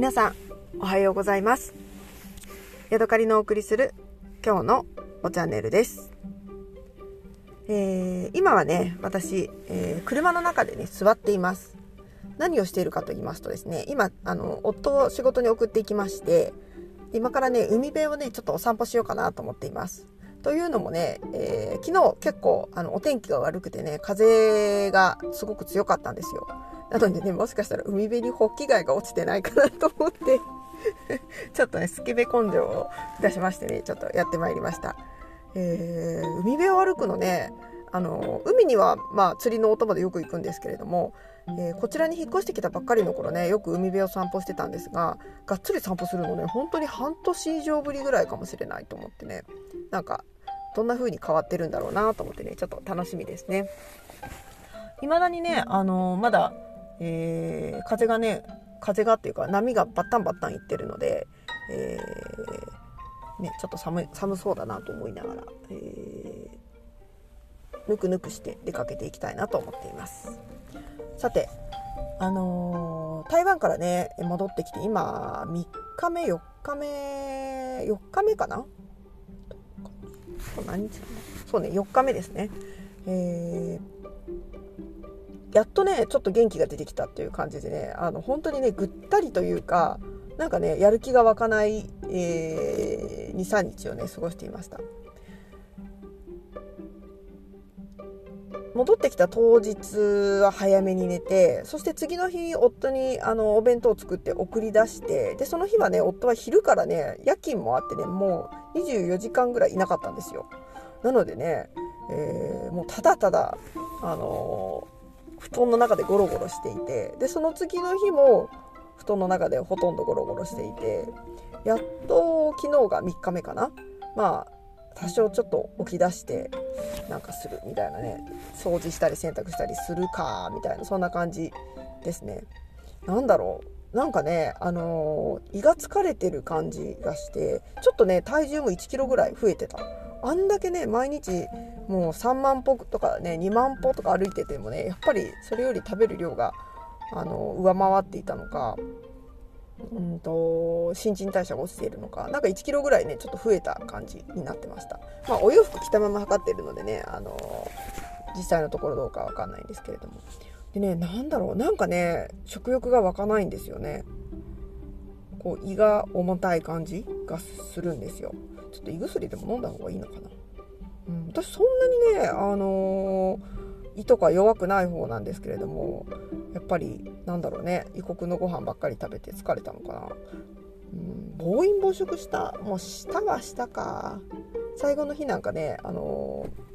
皆さんおはようございます。ヤドカリのお送りする今日のおチャンネルです、えー今はね私、えー車の中でね座っています。何をしているかと言いますとですね今あの夫を仕事に送っていきまして今からね海辺をねちょっとお散歩しようかなと思っています。というのもね、えー昨日結構あのお天気が悪くてね風がすごく強かったんですよ。なのでねもしかしたら海辺にホッキ貝が落ちてないかなと思って ちょっとねスケベ根性を出しましてねちょっとやってまいりました、えー海辺を歩くのねあの海にはまあ釣りのお供でよく行くんですけれども、えーこちらに引っ越してきたばっかりの頃ねよく海辺を散歩してたんですががっつり散歩するのね本当に半年以上ぶりぐらいかもしれないと思ってねなんかどんな風に変わってるんだろうなと思ってねちょっと楽しみですね。未だにねあのまだ、えー風がね風がっていうか波がバッタンバッタンいってるので、えーね、ちょっと寒い寒そうだなと思いながら、ぬくぬくして出かけていきたいなと思っています。さてあのー台湾からね戻ってきて今3日目4日目4日目かな？そう何日だ？そうね4日目ですね。えーやっとねちょっと元気が出てきたっていう感じでねあの本当にねぐったりというかなんかねやる気が湧かない、えー、23日をね過ごしていました。戻ってきた当日は早めに寝てそして次の日夫にあのお弁当を作って送り出してでその日はね夫は昼からね夜勤もあってねもう24時間ぐらいいなかったんですよ。なのでね、えーもうただただあのー布団の中でゴロゴロしていてでその次の日も布団の中でほとんどゴロゴロしていてやっと昨日が3日目かな。まあ多少ちょっと起き出してなんかするみたいなね掃除したり洗濯したりするかみたいなそんな感じですね。なんだろう。なんかねあのー胃が疲れてる感じがしてちょっとね体重も1キロぐらい増えてた。あんだけね毎日もう3万歩とかね2万歩とか歩いててもねやっぱりそれより食べる量があの上回っていたのかうんと新陳代謝が落ちているのかなんか1キロぐらいねちょっと増えた感じになってました。まあお洋服着たまま測ってるのでねあの実際のところどうかわかんないんですけれども。でねなんだろうなんかね食欲が湧かないんですよね。こう胃が重たい感じがするんですよ。ちょっと胃薬でも飲んだ方がいいのかな、うん、私そんなにねあのー胃とか弱くない方なんですけれどもやっぱりなんだろうね異国のご飯ばっかり食べて疲れたのかな、うん、暴飲暴食したもうしたはしたか。最後の日なんかねあのー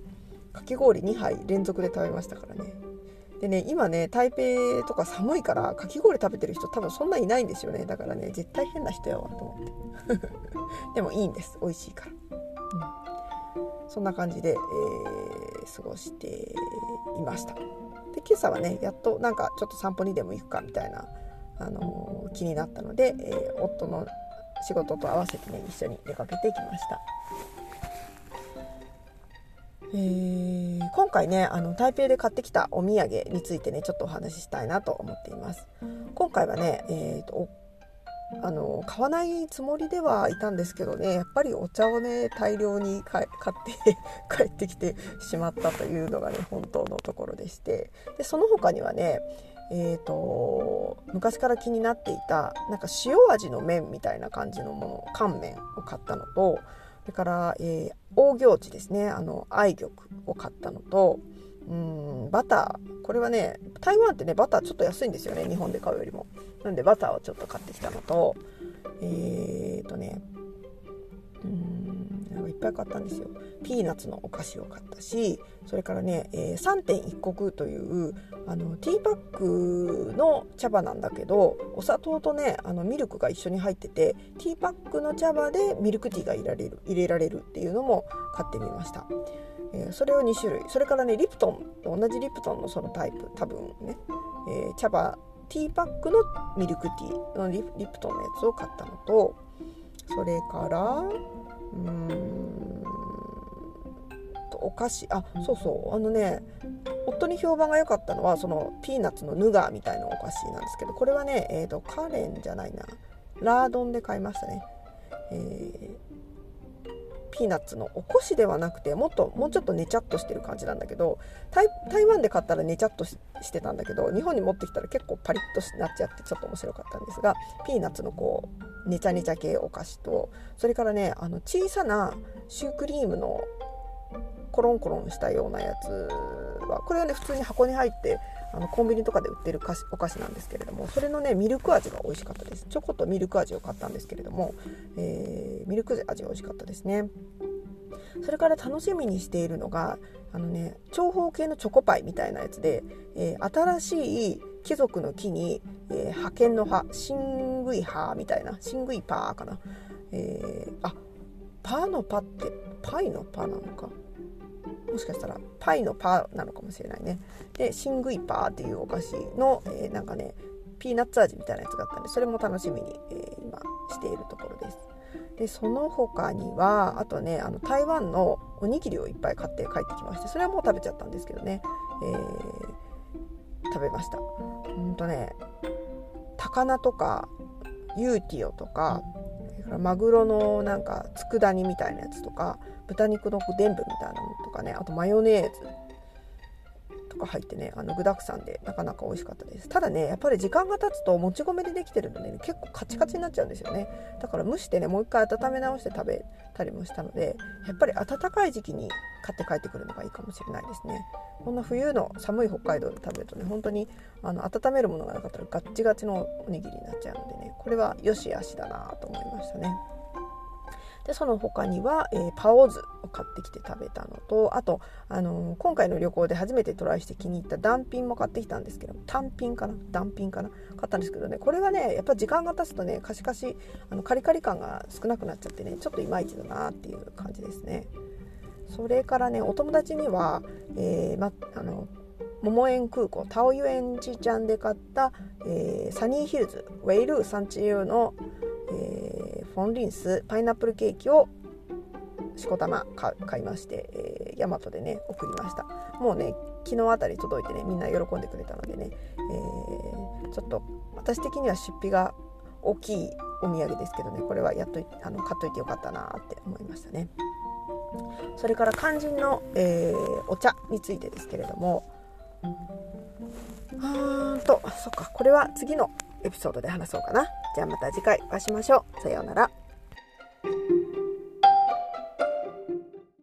かき氷2杯連続で食べましたからね。でね今ね台北とか寒いからかき氷食べてる人多分そんないないんですよね。だからね絶対変な人やわと思って。でもいいんです。美味しいから、うん、そんな感じで、えー過ごしていました。で今朝はねやっとなんかちょっと散歩にでも行くかみたいな、あのー気になったので、えー夫の仕事と合わせてね一緒に出かけてきました。えー今回ねあの台北で買ってきたお土産についてねちょっとお話ししたいなと思っています。今回はね、えーとあの買わないつもりではいたんですけどねやっぱりお茶をね大量に買って 帰ってきてしまったというのがね本当のところでしてでその他にはねえー、と昔から気になっていたなんか塩味の麺みたいな感じのもの乾麺を買ったのとそれから、えー、大行地ですねあの愛玉を買ったのとうんバターこれはね台湾ってねバターちょっと安いんですよね日本で買うよりも。なんでバターをちょっと買ってきたのとえー、とねうんなんかいっぱい買ったんですよ。ピーナッツのお菓子を買ったしそれからね、えー3.1石というあのティーパックの茶葉なんだけどお砂糖とねあのミルクが一緒に入っててティーパックの茶葉でミルクティーが入れられる入れられるっていうのも買ってみました、えーそれを2種類。それからねリプトン。同じリプトンのそのタイプ。多分ね、えー茶葉。ティーパックのミルクティー。のリリプトンのやつを買ったのと。それからうーんとお菓子。あそうそう。あのね夫に評判が良かったのはそのピーナッツのヌガーみたいなお菓子なんですけどこれはね、えー、とカレンじゃないな。ラードンで買いましたね、えピーナッツのおこしではなくてもっともうちょっとねちゃっとしてる感じなんだけど台湾で買ったらねちゃっとしてたんだけど日本に持ってきたら結構パリッとなっちゃってちょっと面白かったんですがピーナッツのこうねちゃねちゃ系お菓子とそれからねあの小さなシュークリームのコロンコロンしたようなやつはこれはね普通に箱に入ってあのコンビニとかで売ってるお菓子なんですけれどもそれのねミルク味が美味しかったです。チョコとミルク味を買ったんですけれども、えー、ミルク味が美味しかったですね。それから楽しみにしているのがあのね長方形のチョコパイみたいなやつで、えー、新しい貴族の木に、えー、派遣の葉シングイ葉みたいなシングイパーかな、えー、あパーのパってパイのパなのか。もしかしたらパイのパーなのかもしれないね。でシングイパーっていうお菓子の、えー、なんかねピーナッツ味みたいなやつがあったんでそれも楽しみに、えー、今しているところです。でその他にはあとねあの台湾のおにぎりをいっぱい買って帰ってきましてそれはもう食べちゃったんですけどね、えー、食べました。ほんとね高菜とかユーティオとかマグロのなんか佃煮みたいなやつとか豚肉の全部みたいなのとかねあとマヨネーズ。とか入ってねあの具だくさんでなかなか美味しかったです。ただねやっぱり時間が経つともち米でできてるので、ね、結構カチカチになっちゃうんですよね。だから蒸してねもう一回温め直して食べたりもしたのでやっぱり暖かい時期に買って帰ってくるのがいいかもしれないですね。こんな冬の寒い北海道で食べるとね本当にあの温めるものがなかったらガッチガチのおにぎりになっちゃうのでねこれはよしあしだなと思いましたね。でその他には、えー、パオズを買ってきて食べたのとあと、あのー、今回の旅行で初めてトライして気に入った断品も買ってきたんですけど単品かな？断品かな？買ったんですけどねこれはねやっぱ時間が経つとねカシカシあのカリカリ感が少なくなっちゃってねちょっといまいちだなっていう感じですね。それからねお友達には、えーま、あの桃園空港タオユエンジちゃんで買った、えー、サニーヒルズウェイルー産地用の、えー、フォンリンスパイナップルケーキをしこたま買いまして、えー、ヤマトでね送りました。もうね昨日あたり届いてねみんな喜んでくれたのでね、えー、ちょっと私的には出費が大きいお土産ですけどねこれはやっとあの買っといてよかったなって思いましたね。それから肝心の、えー、お茶についてですけれどもうんとそっかこれは次のエピソードで話そうかな。じゃあまた次回お会いしましょう。さようなら。